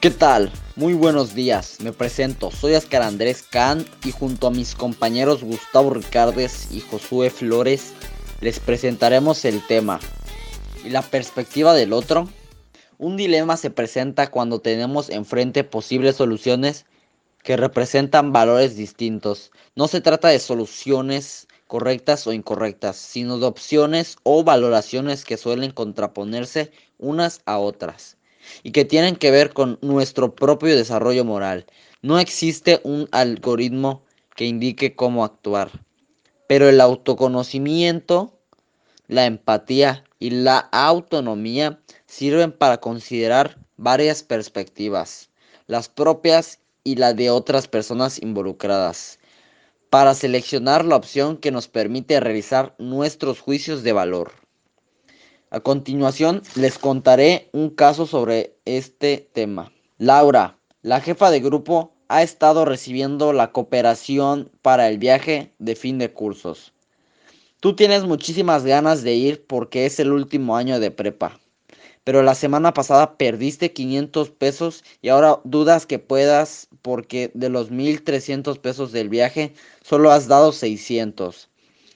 ¿Qué tal? Muy buenos días, me presento, soy Oscar Andrés Can y junto a mis compañeros Gustavo Ricardes y Josué Flores les presentaremos el tema y la perspectiva del otro. Un dilema se presenta cuando tenemos enfrente posibles soluciones que representan valores distintos. No se trata de soluciones correctas o incorrectas, sino de opciones o valoraciones que suelen contraponerse unas a otras y que tienen que ver con nuestro propio desarrollo moral. No existe un algoritmo que indique cómo actuar, pero el autoconocimiento, la empatía y la autonomía sirven para considerar varias perspectivas, las propias y las de otras personas involucradas, para seleccionar la opción que nos permite realizar nuestros juicios de valor. A continuación les contaré un caso sobre este tema. Laura, la jefa de grupo, ha estado recibiendo la cooperación para el viaje de fin de cursos. Tú tienes muchísimas ganas de ir porque es el último año de prepa. Pero la semana pasada perdiste 500 pesos y ahora dudas que puedas porque de los 1300 pesos del viaje solo has dado 600.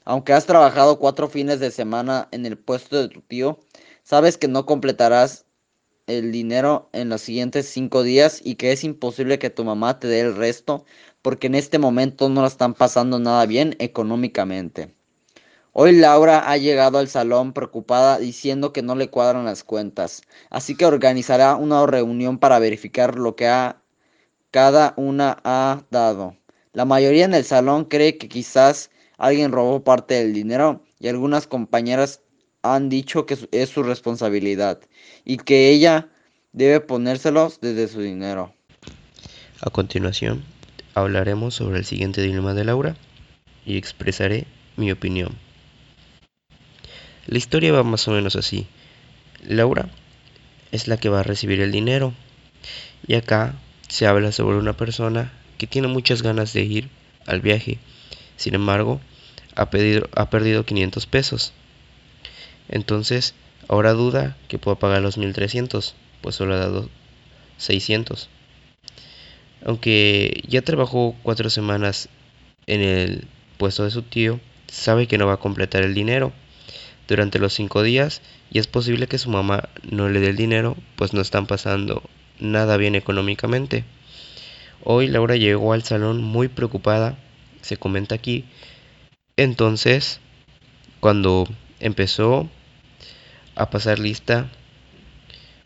Aunque has trabajado cuatro fines de semana en el puesto de tu tío, sabes que no completarás el dinero en los siguientes cinco días y que es imposible que tu mamá te dé el resto porque en este momento no la están pasando nada bien económicamente. Hoy Laura ha llegado al salón preocupada diciendo que no le cuadran las cuentas, así que organizará una reunión para verificar lo que ha, cada una ha dado. La mayoría en el salón cree que quizás alguien robó parte del dinero y algunas compañeras han dicho que es su responsabilidad y que ella debe ponérselos desde su dinero. A continuación, hablaremos sobre el siguiente dilema de Laura y expresaré mi opinión. La historia va más o menos así. Laura es la que va a recibir el dinero y acá se habla sobre una persona que tiene muchas ganas de ir al viaje. Sin embargo, ha, pedido, ha perdido 500 pesos. Entonces, ahora duda que pueda pagar los 1300, pues solo ha dado 600. Aunque ya trabajó cuatro semanas en el puesto de su tío, sabe que no va a completar el dinero durante los cinco días y es posible que su mamá no le dé el dinero, pues no están pasando nada bien económicamente. Hoy Laura llegó al salón muy preocupada, se comenta aquí, entonces, cuando empezó a pasar lista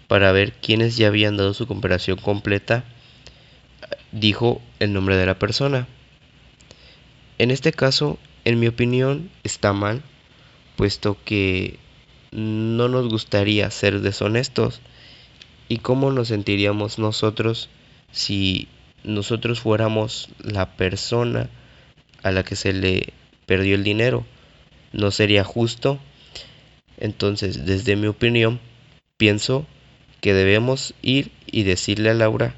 para ver quiénes ya habían dado su comparación completa, dijo el nombre de la persona. En este caso, en mi opinión, está mal, puesto que no nos gustaría ser deshonestos. ¿Y cómo nos sentiríamos nosotros si nosotros fuéramos la persona a la que se le perdió el dinero. No sería justo. Entonces, desde mi opinión, pienso que debemos ir y decirle a Laura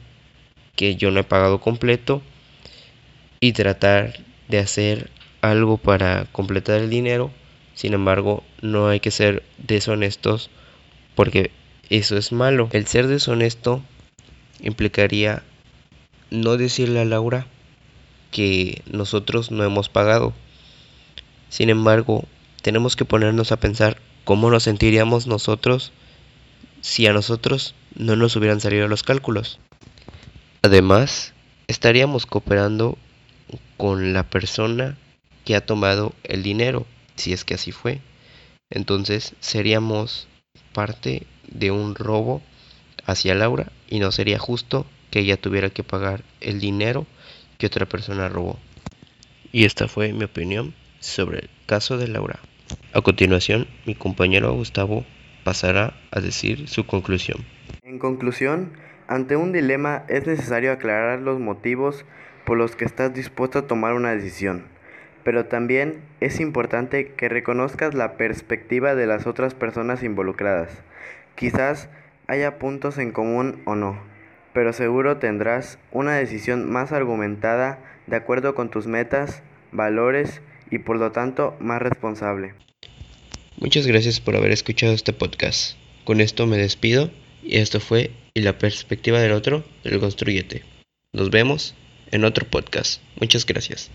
que yo no he pagado completo y tratar de hacer algo para completar el dinero. Sin embargo, no hay que ser deshonestos porque eso es malo. El ser deshonesto implicaría no decirle a Laura que nosotros no hemos pagado. Sin embargo, tenemos que ponernos a pensar cómo nos sentiríamos nosotros si a nosotros no nos hubieran salido los cálculos. Además, estaríamos cooperando con la persona que ha tomado el dinero, si es que así fue. Entonces seríamos parte de un robo hacia Laura y no sería justo que ella tuviera que pagar el dinero que otra persona robó. Y esta fue mi opinión sobre el caso de Laura. A continuación, mi compañero Gustavo pasará a decir su conclusión. En conclusión, ante un dilema es necesario aclarar los motivos por los que estás dispuesto a tomar una decisión, pero también es importante que reconozcas la perspectiva de las otras personas involucradas. Quizás haya puntos en común o no, pero seguro tendrás una decisión más argumentada de acuerdo con tus metas, valores y por lo tanto más responsable. Muchas gracias por haber escuchado este podcast. Con esto me despido y esto fue Y la perspectiva del otro del Construyete. Nos vemos en otro podcast. Muchas gracias.